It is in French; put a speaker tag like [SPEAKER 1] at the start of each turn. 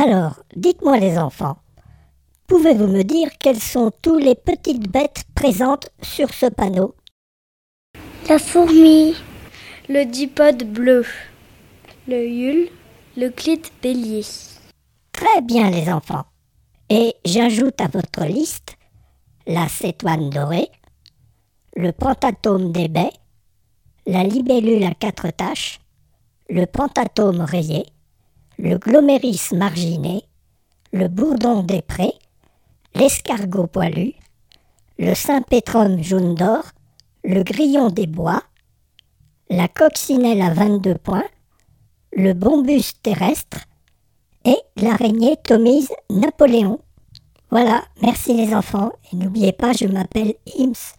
[SPEAKER 1] Alors, dites-moi les enfants, pouvez-vous me dire quelles sont toutes les petites bêtes présentes sur ce panneau?
[SPEAKER 2] La fourmi,
[SPEAKER 3] le dipode bleu, le hule, le clite bélier.
[SPEAKER 1] Très bien les enfants. Et j'ajoute à votre liste la cétoine dorée, le pentatome des baies, la libellule à quatre taches, le pentatome rayé, le gloméris marginé, le bourdon des prés, l'escargot poilu, le Saint-Pétrum jaune d'or, le grillon des bois, la coccinelle à 22 points, le bombus terrestre et l'araignée Tomise Napoléon. Voilà, merci les enfants et n'oubliez pas, je m'appelle Ims.